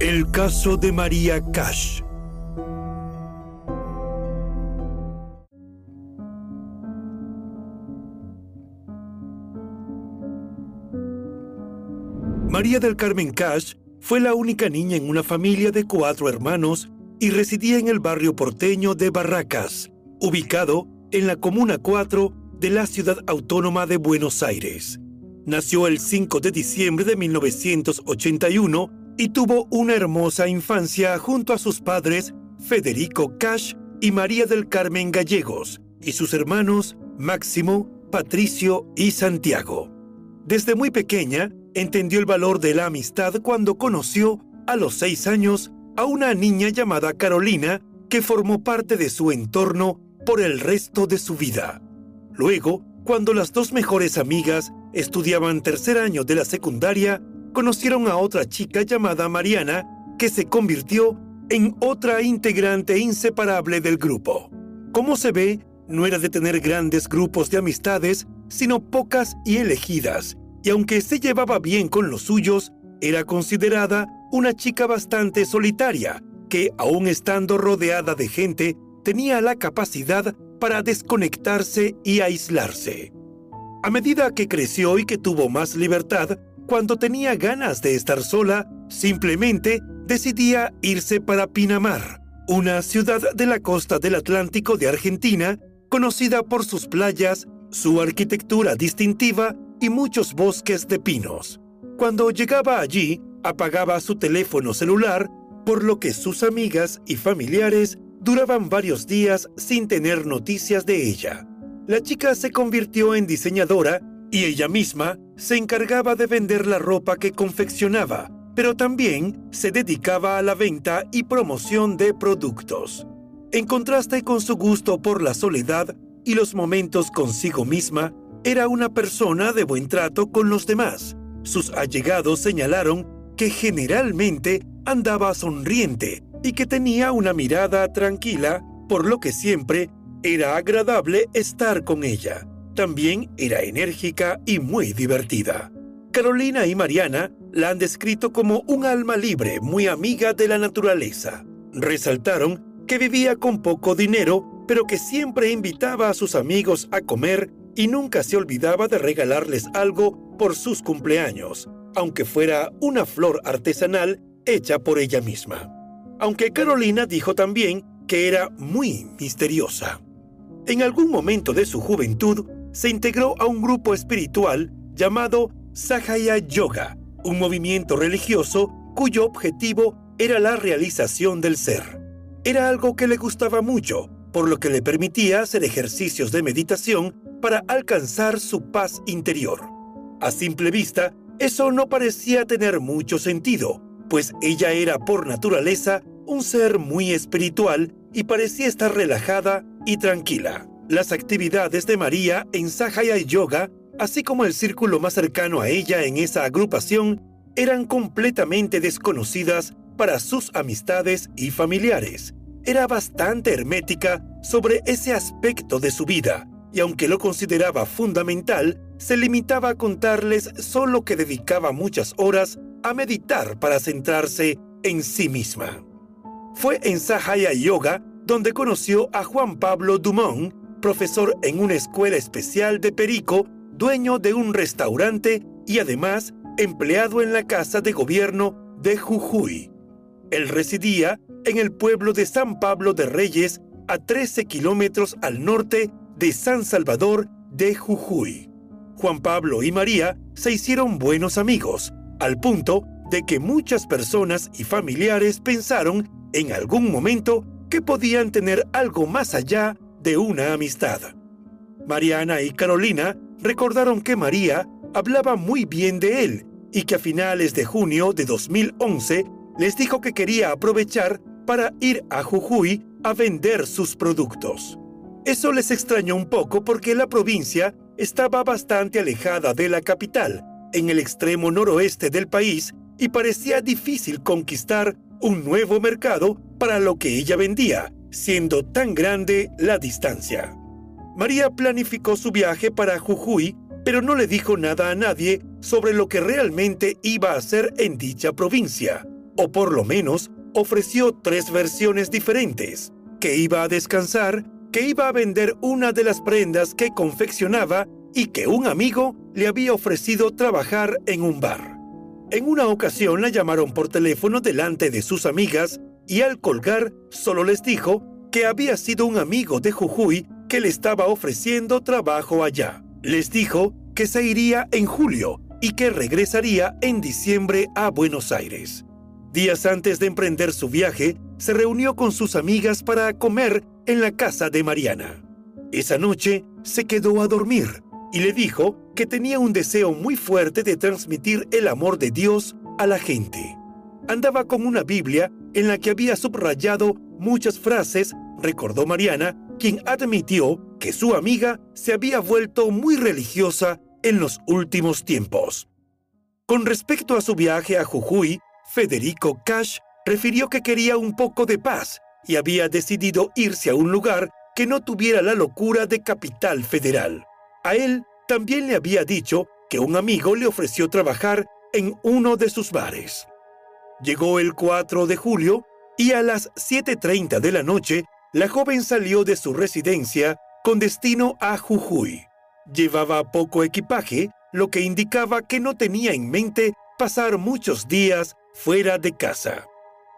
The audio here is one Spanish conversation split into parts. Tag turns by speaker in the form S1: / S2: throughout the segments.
S1: El caso de María Cash. María del Carmen Cash fue la única niña en una familia de cuatro hermanos y residía en el barrio porteño de Barracas, ubicado en la Comuna 4 de la ciudad autónoma de Buenos Aires. Nació el 5 de diciembre de 1981 y tuvo una hermosa infancia junto a sus padres Federico Cash y María del Carmen Gallegos y sus hermanos Máximo, Patricio y Santiago. Desde muy pequeña entendió el valor de la amistad cuando conoció a los seis años a una niña llamada Carolina que formó parte de su entorno por el resto de su vida. Luego, cuando las dos mejores amigas estudiaban tercer año de la secundaria, conocieron a otra chica llamada Mariana que se convirtió en otra integrante inseparable del grupo. Como se ve, no era de tener grandes grupos de amistades, sino pocas y elegidas, y aunque se llevaba bien con los suyos, era considerada una chica bastante solitaria, que, aun estando rodeada de gente, tenía la capacidad para desconectarse y aislarse. A medida que creció y que tuvo más libertad, cuando tenía ganas de estar sola, simplemente decidía irse para Pinamar, una ciudad de la costa del Atlántico de Argentina, conocida por sus playas, su arquitectura distintiva y muchos bosques de pinos. Cuando llegaba allí, apagaba su teléfono celular, por lo que sus amigas y familiares duraban varios días sin tener noticias de ella. La chica se convirtió en diseñadora y ella misma se encargaba de vender la ropa que confeccionaba, pero también se dedicaba a la venta y promoción de productos. En contraste con su gusto por la soledad y los momentos consigo misma, era una persona de buen trato con los demás. Sus allegados señalaron que generalmente andaba sonriente y que tenía una mirada tranquila, por lo que siempre era agradable estar con ella. También era enérgica y muy divertida. Carolina y Mariana la han descrito como un alma libre, muy amiga de la naturaleza. Resaltaron que vivía con poco dinero, pero que siempre invitaba a sus amigos a comer y nunca se olvidaba de regalarles algo por sus cumpleaños, aunque fuera una flor artesanal hecha por ella misma. Aunque Carolina dijo también que era muy misteriosa. En algún momento de su juventud, se integró a un grupo espiritual llamado Sahaya Yoga, un movimiento religioso cuyo objetivo era la realización del ser. Era algo que le gustaba mucho, por lo que le permitía hacer ejercicios de meditación para alcanzar su paz interior. A simple vista, eso no parecía tener mucho sentido, pues ella era por naturaleza un ser muy espiritual y parecía estar relajada y tranquila. Las actividades de María en Sahaya Yoga, así como el círculo más cercano a ella en esa agrupación, eran completamente desconocidas para sus amistades y familiares. Era bastante hermética sobre ese aspecto de su vida, y aunque lo consideraba fundamental, se limitaba a contarles solo que dedicaba muchas horas a meditar para centrarse en sí misma. Fue en Sahaya Yoga donde conoció a Juan Pablo Dumont, profesor en una escuela especial de Perico, dueño de un restaurante y además empleado en la casa de gobierno de Jujuy. Él residía en el pueblo de San Pablo de Reyes, a 13 kilómetros al norte de San Salvador de Jujuy. Juan Pablo y María se hicieron buenos amigos, al punto de que muchas personas y familiares pensaron en algún momento que podían tener algo más allá de una amistad. Mariana y Carolina recordaron que María hablaba muy bien de él y que a finales de junio de 2011 les dijo que quería aprovechar para ir a Jujuy a vender sus productos. Eso les extrañó un poco porque la provincia estaba bastante alejada de la capital, en el extremo noroeste del país, y parecía difícil conquistar un nuevo mercado para lo que ella vendía, siendo tan grande la distancia. María planificó su viaje para Jujuy, pero no le dijo nada a nadie sobre lo que realmente iba a hacer en dicha provincia, o por lo menos ofreció tres versiones diferentes, que iba a descansar, que iba a vender una de las prendas que confeccionaba y que un amigo le había ofrecido trabajar en un bar. En una ocasión la llamaron por teléfono delante de sus amigas y al colgar solo les dijo que había sido un amigo de Jujuy que le estaba ofreciendo trabajo allá. Les dijo que se iría en julio y que regresaría en diciembre a Buenos Aires. Días antes de emprender su viaje, se reunió con sus amigas para comer en la casa de Mariana. Esa noche se quedó a dormir y le dijo que tenía un deseo muy fuerte de transmitir el amor de Dios a la gente. Andaba con una Biblia en la que había subrayado muchas frases, recordó Mariana, quien admitió que su amiga se había vuelto muy religiosa en los últimos tiempos. Con respecto a su viaje a Jujuy, Federico Cash refirió que quería un poco de paz y había decidido irse a un lugar que no tuviera la locura de capital federal. A él también le había dicho que un amigo le ofreció trabajar en uno de sus bares. Llegó el 4 de julio y a las 7.30 de la noche, la joven salió de su residencia con destino a Jujuy. Llevaba poco equipaje, lo que indicaba que no tenía en mente pasar muchos días fuera de casa.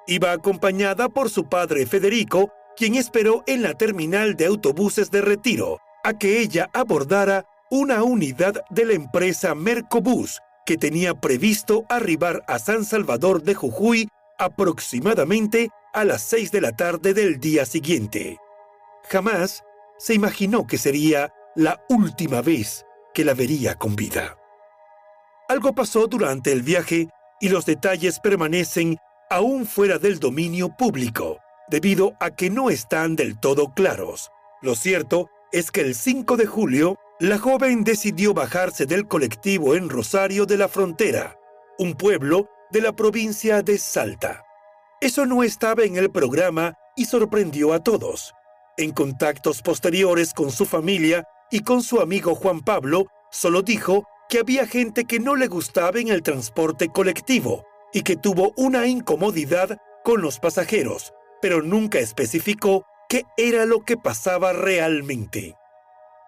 S1: Iba acompañada por su padre Federico, quien esperó en la terminal de autobuses de retiro a que ella abordara una unidad de la empresa Mercobús que tenía previsto arribar a San Salvador de Jujuy aproximadamente a las 6 de la tarde del día siguiente. Jamás se imaginó que sería la última vez que la vería con vida. Algo pasó durante el viaje y los detalles permanecen aún fuera del dominio público, debido a que no están del todo claros. Lo cierto es que el 5 de julio, la joven decidió bajarse del colectivo en Rosario de la Frontera, un pueblo de la provincia de Salta. Eso no estaba en el programa y sorprendió a todos. En contactos posteriores con su familia y con su amigo Juan Pablo, solo dijo que había gente que no le gustaba en el transporte colectivo y que tuvo una incomodidad con los pasajeros, pero nunca especificó qué era lo que pasaba realmente.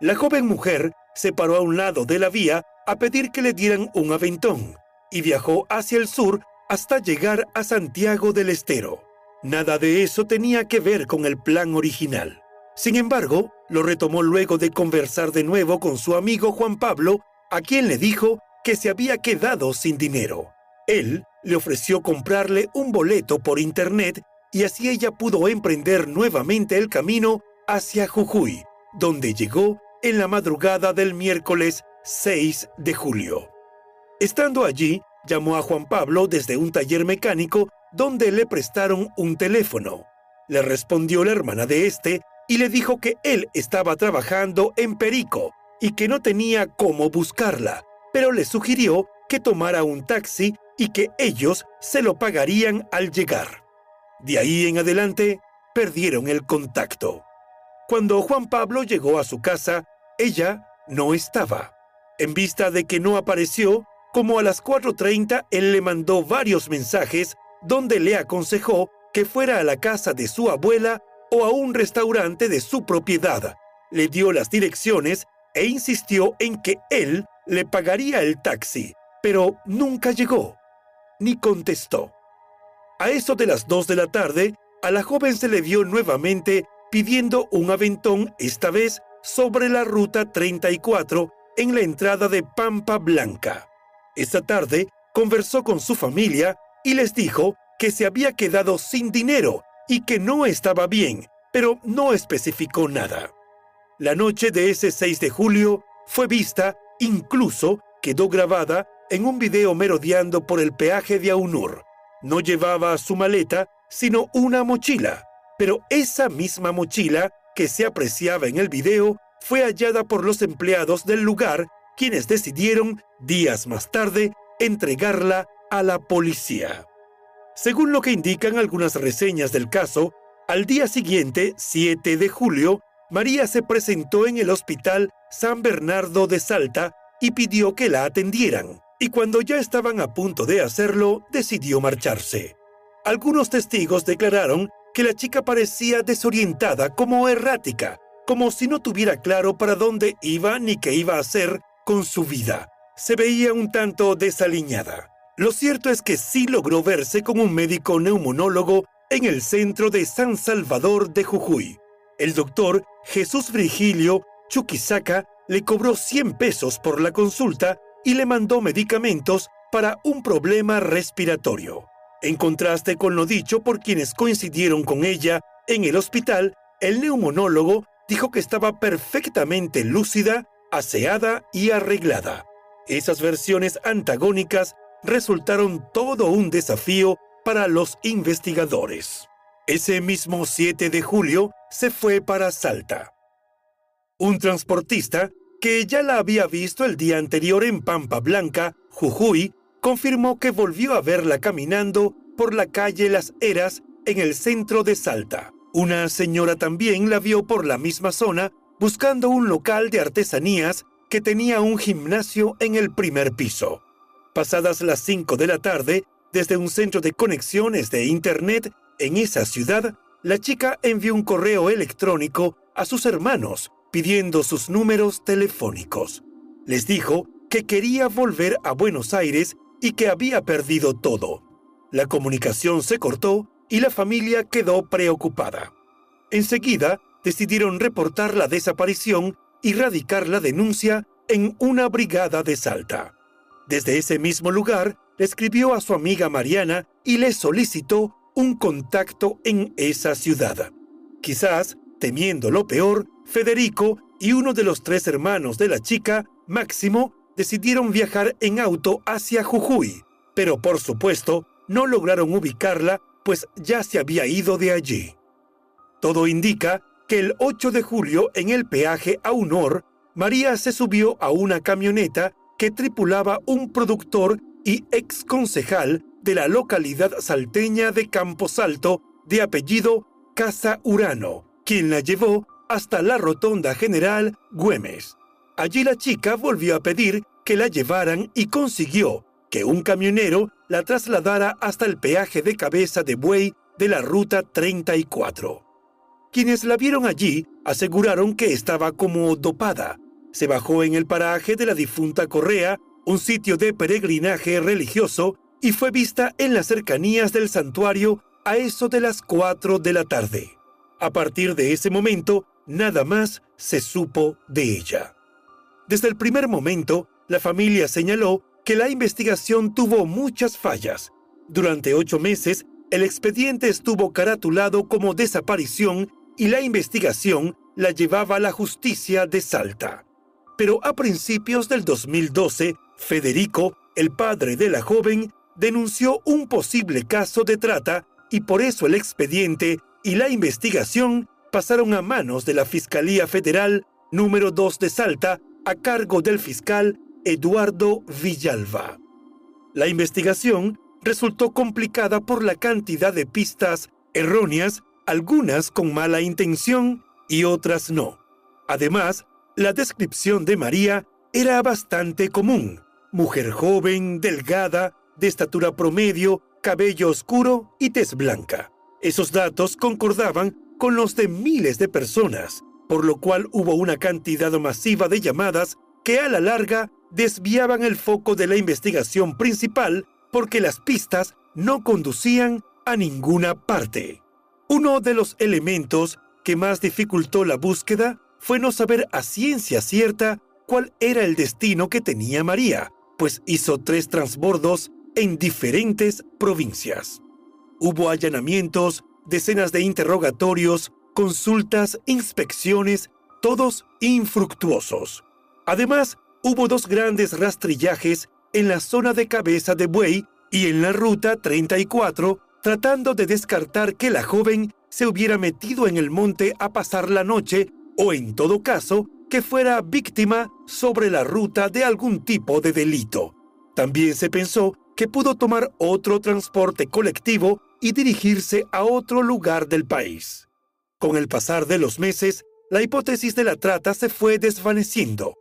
S1: La joven mujer se paró a un lado de la vía a pedir que le dieran un aventón y viajó hacia el sur hasta llegar a Santiago del Estero. Nada de eso tenía que ver con el plan original. Sin embargo, lo retomó luego de conversar de nuevo con su amigo Juan Pablo, a quien le dijo que se había quedado sin dinero. Él le ofreció comprarle un boleto por internet y así ella pudo emprender nuevamente el camino hacia Jujuy, donde llegó en la madrugada del miércoles 6 de julio. Estando allí, llamó a Juan Pablo desde un taller mecánico donde le prestaron un teléfono. Le respondió la hermana de este y le dijo que él estaba trabajando en Perico y que no tenía cómo buscarla, pero le sugirió que tomara un taxi y que ellos se lo pagarían al llegar. De ahí en adelante, perdieron el contacto. Cuando Juan Pablo llegó a su casa, ella no estaba. En vista de que no apareció, como a las 4.30 él le mandó varios mensajes donde le aconsejó que fuera a la casa de su abuela o a un restaurante de su propiedad. Le dio las direcciones e insistió en que él le pagaría el taxi, pero nunca llegó, ni contestó. A eso de las 2 de la tarde, a la joven se le vio nuevamente pidiendo un aventón, esta vez sobre la ruta 34 en la entrada de Pampa Blanca. Esta tarde conversó con su familia y les dijo que se había quedado sin dinero y que no estaba bien, pero no especificó nada. La noche de ese 6 de julio fue vista, incluso quedó grabada en un video merodeando por el peaje de Aunur. No llevaba su maleta, sino una mochila, pero esa misma mochila que se apreciaba en el video fue hallada por los empleados del lugar, quienes decidieron, días más tarde, entregarla a la policía. Según lo que indican algunas reseñas del caso, al día siguiente, 7 de julio, María se presentó en el Hospital San Bernardo de Salta y pidió que la atendieran, y cuando ya estaban a punto de hacerlo, decidió marcharse. Algunos testigos declararon que la chica parecía desorientada, como errática, como si no tuviera claro para dónde iba ni qué iba a hacer con su vida. Se veía un tanto desaliñada. Lo cierto es que sí logró verse como un médico neumonólogo en el centro de San Salvador de Jujuy. El doctor Jesús Virgilio Chuquisaca le cobró 100 pesos por la consulta y le mandó medicamentos para un problema respiratorio. En contraste con lo dicho por quienes coincidieron con ella en el hospital, el neumonólogo dijo que estaba perfectamente lúcida, aseada y arreglada. Esas versiones antagónicas resultaron todo un desafío para los investigadores. Ese mismo 7 de julio se fue para Salta. Un transportista que ya la había visto el día anterior en Pampa Blanca, Jujuy, confirmó que volvió a verla caminando por la calle Las Heras en el centro de Salta. Una señora también la vio por la misma zona buscando un local de artesanías que tenía un gimnasio en el primer piso. Pasadas las 5 de la tarde, desde un centro de conexiones de Internet en esa ciudad, la chica envió un correo electrónico a sus hermanos pidiendo sus números telefónicos. Les dijo que quería volver a Buenos Aires y que había perdido todo. La comunicación se cortó y la familia quedó preocupada. Enseguida decidieron reportar la desaparición y radicar la denuncia en una brigada de Salta. Desde ese mismo lugar, escribió a su amiga Mariana y le solicitó un contacto en esa ciudad. Quizás, temiendo lo peor, Federico y uno de los tres hermanos de la chica, Máximo, decidieron viajar en auto hacia Jujuy, pero por supuesto no lograron ubicarla pues ya se había ido de allí. Todo indica que el 8 de julio en el peaje Aunor, María se subió a una camioneta que tripulaba un productor y ex concejal de la localidad salteña de Camposalto de apellido Casa Urano, quien la llevó hasta la rotonda general Güemes. Allí la chica volvió a pedir que la llevaran y consiguió que un camionero la trasladara hasta el peaje de cabeza de buey de la ruta 34. Quienes la vieron allí aseguraron que estaba como dopada se bajó en el paraje de la difunta Correa, un sitio de peregrinaje religioso, y fue vista en las cercanías del santuario a eso de las 4 de la tarde. A partir de ese momento, nada más se supo de ella. Desde el primer momento, la familia señaló que la investigación tuvo muchas fallas, Durante ocho meses, el expediente estuvo caratulado como desaparición y la investigación la llevaba a la justicia de Salta. Pero a principios del 2012, Federico, el padre de la joven, denunció un posible caso de trata y por eso el expediente y la investigación pasaron a manos de la Fiscalía Federal número 2 de Salta a cargo del fiscal Eduardo Villalba. La investigación resultó complicada por la cantidad de pistas erróneas, algunas con mala intención y otras no. Además, la descripción de María era bastante común. Mujer joven, delgada, de estatura promedio, cabello oscuro y tez blanca. Esos datos concordaban con los de miles de personas, por lo cual hubo una cantidad masiva de llamadas que a la larga desviaban el foco de la investigación principal porque las pistas no conducían a ninguna parte. Uno de los elementos que más dificultó la búsqueda fue no saber a ciencia cierta cuál era el destino que tenía María, pues hizo tres transbordos en diferentes provincias. Hubo allanamientos, decenas de interrogatorios, consultas, inspecciones, todos infructuosos. Además, hubo dos grandes rastrillajes en la zona de cabeza de buey y en la ruta 34, tratando de descartar que la joven se hubiera metido en el monte a pasar la noche o en todo caso que fuera víctima sobre la ruta de algún tipo de delito. También se pensó que pudo tomar otro transporte colectivo y dirigirse a otro lugar del país. Con el pasar de los meses, la hipótesis de la trata se fue desvaneciendo.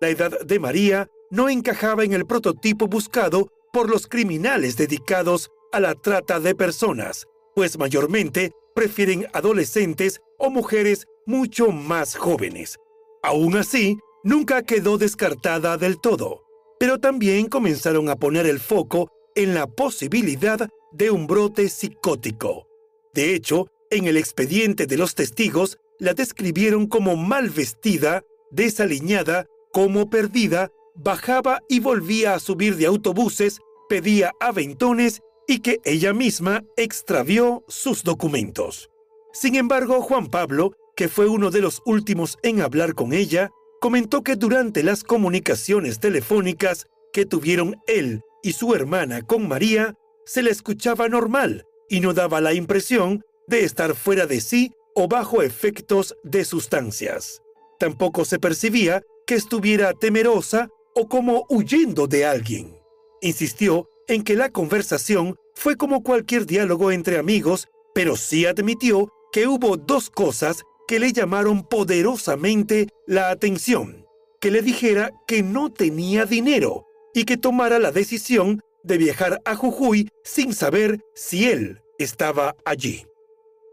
S1: La edad de María no encajaba en el prototipo buscado por los criminales dedicados a la trata de personas, pues mayormente prefieren adolescentes o mujeres mucho más jóvenes. Aún así, nunca quedó descartada del todo pero también comenzaron a poner el foco en la posibilidad de un brote psicótico. De hecho, en el expediente de los testigos la describieron como mal vestida, desaliñada, como perdida, bajaba y volvía a subir de autobuses, pedía aventones y que ella misma extravió sus documentos. Sin embargo, Juan Pablo, que fue uno de los últimos en hablar con ella, comentó que durante las comunicaciones telefónicas que tuvieron él y su hermana con María, se le escuchaba normal y no daba la impresión de estar fuera de sí o bajo efectos de sustancias. Tampoco se percibía que estuviera temerosa o como huyendo de alguien. Insistió en que la conversación fue como cualquier diálogo entre amigos, pero sí admitió que hubo dos cosas que le llamaron poderosamente la atención, que le dijera que no tenía dinero y que tomara la decisión de viajar a Jujuy sin saber si él estaba allí.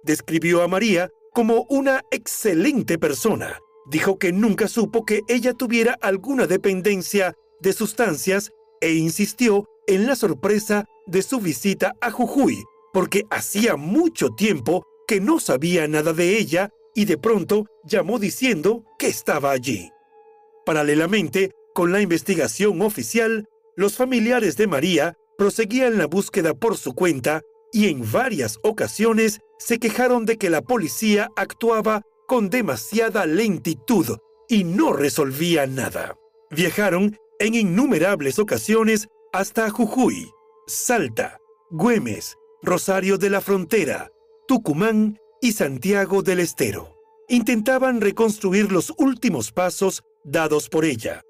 S1: Describió a María como una excelente persona. Dijo que nunca supo que ella tuviera alguna dependencia de sustancias e insistió en la sorpresa de su visita a Jujuy, porque hacía mucho tiempo que no sabía nada de ella y de pronto llamó diciendo que estaba allí. Paralelamente, con la investigación oficial, los familiares de María proseguían la búsqueda por su cuenta y en varias ocasiones se quejaron de que la policía actuaba con demasiada lentitud y no resolvía nada. Viajaron en innumerables ocasiones hasta Jujuy, Salta, Güemes, Rosario de la Frontera, Tucumán y Santiago del Estero. Intentaban reconstruir los últimos pasos dados por ella.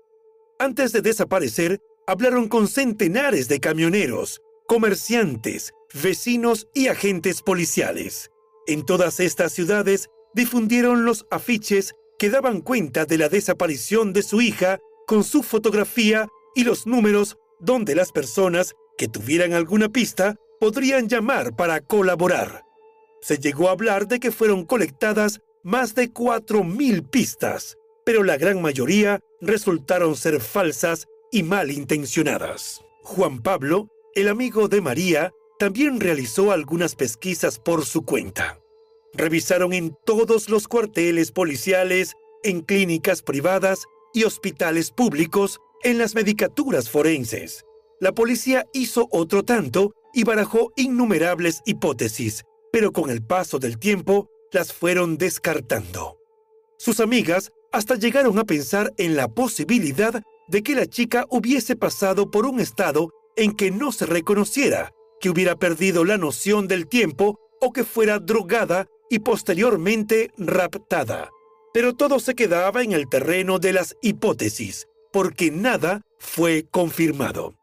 S1: Antes de desaparecer, hablaron con centenares de camioneros, comerciantes, vecinos y agentes policiales. En todas estas ciudades difundieron los afiches que daban cuenta de la desaparición de su hija con su fotografía y los números donde las personas que tuvieran alguna pista podrían llamar para colaborar se llegó a hablar de que fueron colectadas más de 4.000 pistas, pero la gran mayoría resultaron ser falsas y malintencionadas. Juan Pablo, el amigo de María, también realizó algunas pesquisas por su cuenta. Revisaron en todos los cuarteles policiales, en clínicas privadas y hospitales públicos, en las medicaturas forenses. La policía hizo otro tanto y barajó innumerables hipótesis, pero con el paso del tiempo las fueron descartando. Sus amigas hasta llegaron a pensar en la posibilidad de que la chica hubiese pasado por un estado en que no se reconociera, que hubiera perdido la noción del tiempo o que fuera drogada y posteriormente raptada. Pero todo se quedaba en el terreno de las hipótesis, porque nada fue confirmado.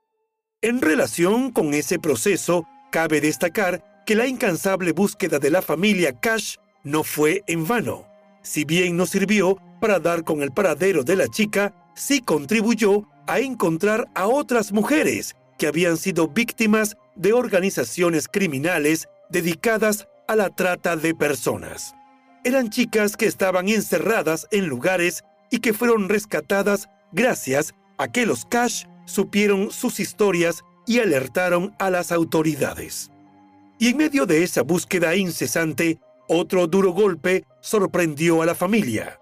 S1: En relación con ese proceso, cabe destacar que la incansable búsqueda de la familia Cash no fue en vano. Si bien no sirvió para dar con el paradero de la chica, sí contribuyó a encontrar a otras mujeres que habían sido víctimas de organizaciones criminales dedicadas a la trata de personas. Eran chicas que estaban encerradas en lugares y que fueron rescatadas gracias a que los Cash supieron sus historias y alertaron a las autoridades. Y en medio de esa búsqueda incesante, otro duro golpe sorprendió a la familia.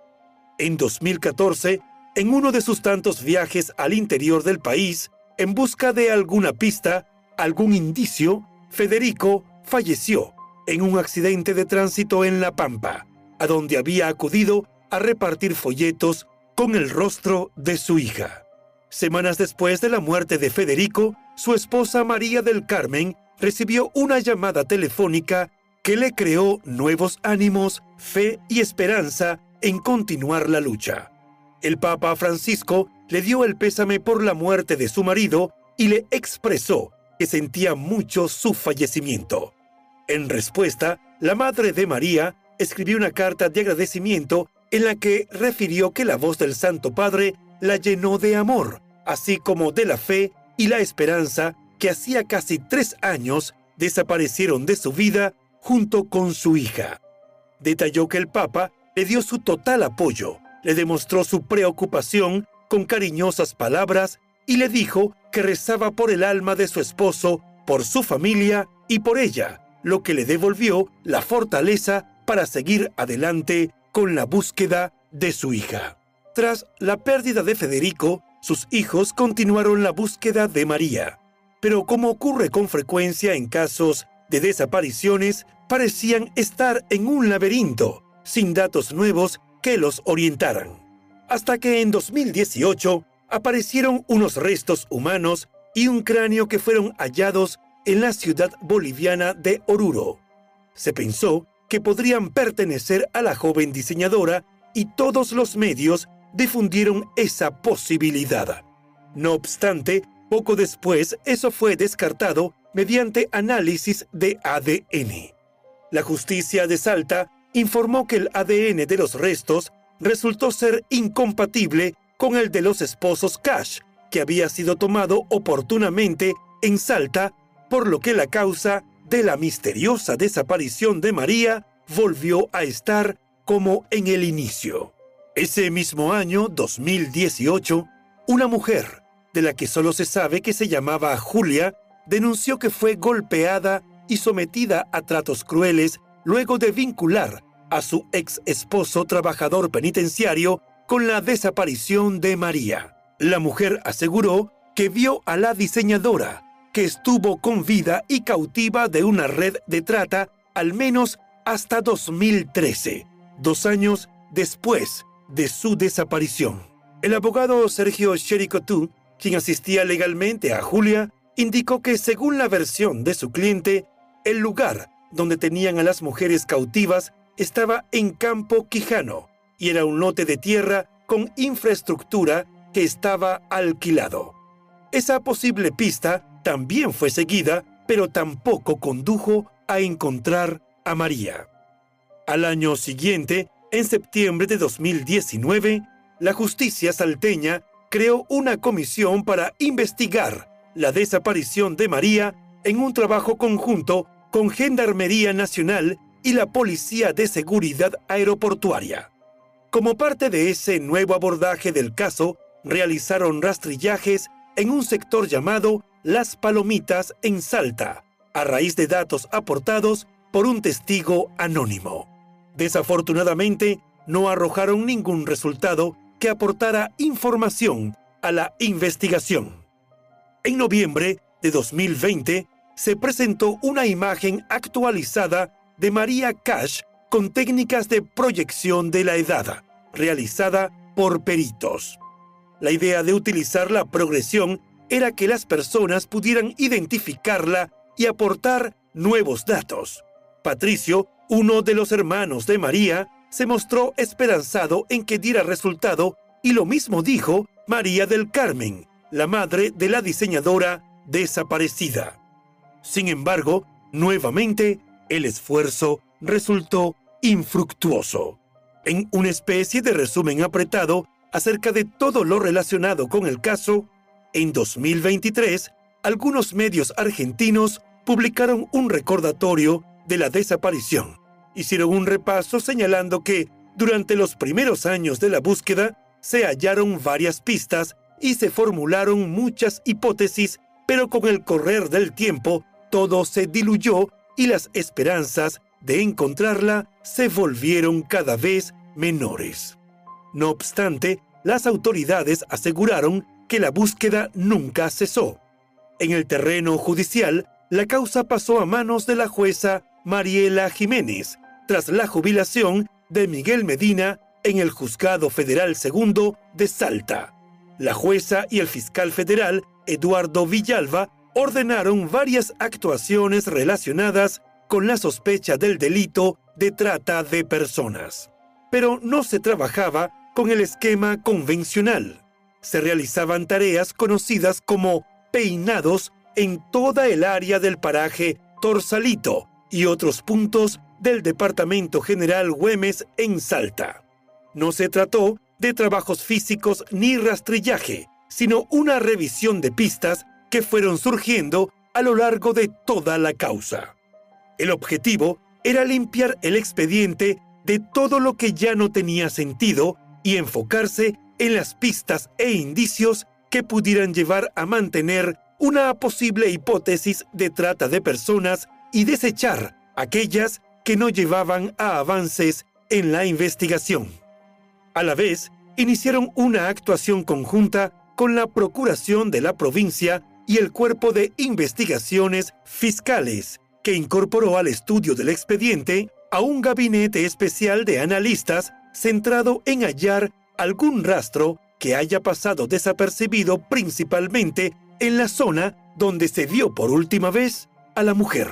S1: En 2014, en uno de sus tantos viajes al interior del país, en busca de alguna pista, algún indicio, Federico falleció en un accidente de tránsito en La Pampa, a donde había acudido a repartir folletos con el rostro de su hija. Semanas después de la muerte de Federico, su esposa María del Carmen recibió una llamada telefónica que le creó nuevos ánimos, fe y esperanza en continuar la lucha. El Papa Francisco le dio el pésame por la muerte de su marido y le expresó que sentía mucho su fallecimiento. En respuesta, la Madre de María escribió una carta de agradecimiento en la que refirió que la voz del Santo Padre la llenó de amor, así como de la fe y la esperanza que hacía casi tres años desaparecieron de su vida junto con su hija. Detalló que el Papa le dio su total apoyo, le demostró su preocupación con cariñosas palabras y le dijo que rezaba por el alma de su esposo, por su familia y por ella, lo que le devolvió la fortaleza para seguir adelante con la búsqueda de su hija. Tras la pérdida de Federico, sus hijos continuaron la búsqueda de María. Pero como ocurre con frecuencia en casos de desapariciones, parecían estar en un laberinto, sin datos nuevos que los orientaran. Hasta que en 2018 aparecieron unos restos humanos y un cráneo que fueron hallados en la ciudad boliviana de Oruro. Se pensó que podrían pertenecer a la joven diseñadora y todos los medios difundieron esa posibilidad. No obstante, poco después eso fue descartado mediante análisis de ADN. La justicia de Salta informó que el ADN de los restos resultó ser incompatible con el de los esposos Cash, que había sido tomado oportunamente en Salta, por lo que la causa de la misteriosa desaparición de María volvió a estar como en el inicio. Ese mismo año, 2018, una mujer, de la que solo se sabe que se llamaba Julia, denunció que fue golpeada y sometida a tratos crueles luego de vincular a su ex esposo trabajador penitenciario con la desaparición de María. La mujer aseguró que vio a la diseñadora que estuvo con vida y cautiva de una red de trata al menos hasta 2013, dos años después de su desaparición. El abogado Sergio Chericotú, quien asistía legalmente a Julia, indicó que según la versión de su cliente, el lugar donde tenían a las mujeres cautivas estaba en Campo Quijano y era un lote de tierra con infraestructura que estaba alquilado. Esa posible pista también fue seguida, pero tampoco condujo a encontrar a María. Al año siguiente, en septiembre de 2019, la justicia salteña creó una comisión para investigar la desaparición de María en un trabajo conjunto con Gendarmería Nacional y la Policía de Seguridad Aeroportuaria. Como parte de ese nuevo abordaje del caso, realizaron rastrillajes en un sector llamado las Palomitas en Salta, a raíz de datos aportados por un testigo anónimo. Desafortunadamente, no arrojaron ningún resultado que aportara información a la investigación. En noviembre de 2020, se presentó una imagen actualizada de María Cash con técnicas de proyección de la edad, realizada por peritos. La idea de utilizar la progresión era que las personas pudieran identificarla y aportar nuevos datos. Patricio, uno de los hermanos de María, se mostró esperanzado en que diera resultado y lo mismo dijo María del Carmen, la madre de la diseñadora desaparecida. Sin embargo, nuevamente, el esfuerzo resultó infructuoso. En una especie de resumen apretado acerca de todo lo relacionado con el caso, en 2023, algunos medios argentinos publicaron un recordatorio de la desaparición. Hicieron un repaso señalando que, durante los primeros años de la búsqueda, se hallaron varias pistas y se formularon muchas hipótesis, pero con el correr del tiempo todo se diluyó y las esperanzas de encontrarla se volvieron cada vez menores. No obstante, las autoridades aseguraron que la búsqueda nunca cesó. En el terreno judicial, la causa pasó a manos de la jueza Mariela Jiménez, tras la jubilación de Miguel Medina en el Juzgado Federal Segundo de Salta. La jueza y el fiscal federal, Eduardo Villalba, ordenaron varias actuaciones relacionadas con la sospecha del delito de trata de personas. Pero no se trabajaba con el esquema convencional. Se realizaban tareas conocidas como peinados en toda el área del paraje Torsalito y otros puntos del Departamento General Güemes en Salta. No se trató de trabajos físicos ni rastrillaje, sino una revisión de pistas que fueron surgiendo a lo largo de toda la causa. El objetivo era limpiar el expediente de todo lo que ya no tenía sentido y enfocarse en las pistas e indicios que pudieran llevar a mantener una posible hipótesis de trata de personas y desechar aquellas que no llevaban a avances en la investigación. A la vez, iniciaron una actuación conjunta con la Procuración de la provincia y el Cuerpo de Investigaciones Fiscales, que incorporó al estudio del expediente a un gabinete especial de analistas centrado en hallar algún rastro que haya pasado desapercibido principalmente en la zona donde se vio por última vez a la mujer.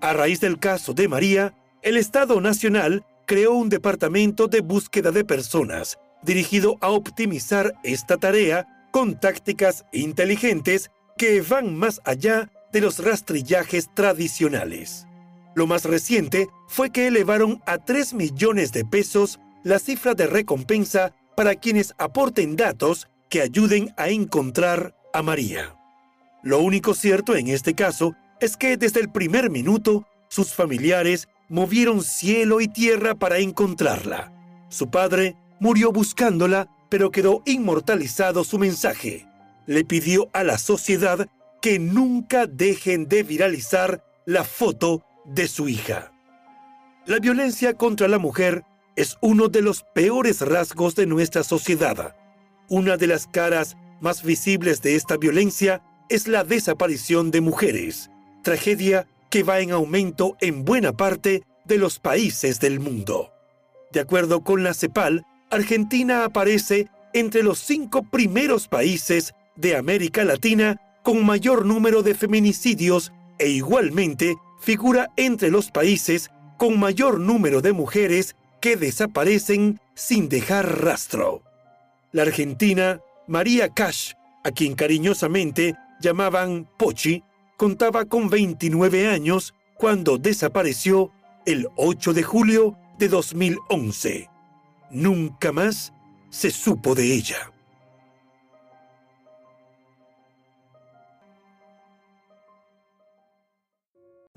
S1: A raíz del caso de María, el Estado Nacional creó un departamento de búsqueda de personas dirigido a optimizar esta tarea con tácticas inteligentes que van más allá de los rastrillajes tradicionales. Lo más reciente fue que elevaron a 3 millones de pesos la cifra de recompensa para quienes aporten datos que ayuden a encontrar a María. Lo único cierto en este caso es que desde el primer minuto sus familiares movieron cielo y tierra para encontrarla. Su padre murió buscándola, pero quedó inmortalizado su mensaje. Le pidió a la sociedad que nunca dejen de viralizar la foto de su hija. La violencia contra la mujer es uno de los peores rasgos de nuestra sociedad. Una de las caras más visibles de esta violencia es la desaparición de mujeres, tragedia que va en aumento en buena parte de los países del mundo. De acuerdo con la CEPAL, Argentina aparece entre los cinco primeros países de América Latina con mayor número de feminicidios e igualmente figura entre los países con mayor número de mujeres que desaparecen sin dejar rastro. La Argentina María Cash, a quien cariñosamente llamaban Pochi, contaba con 29 años cuando desapareció el 8 de julio de 2011. Nunca más se supo de ella.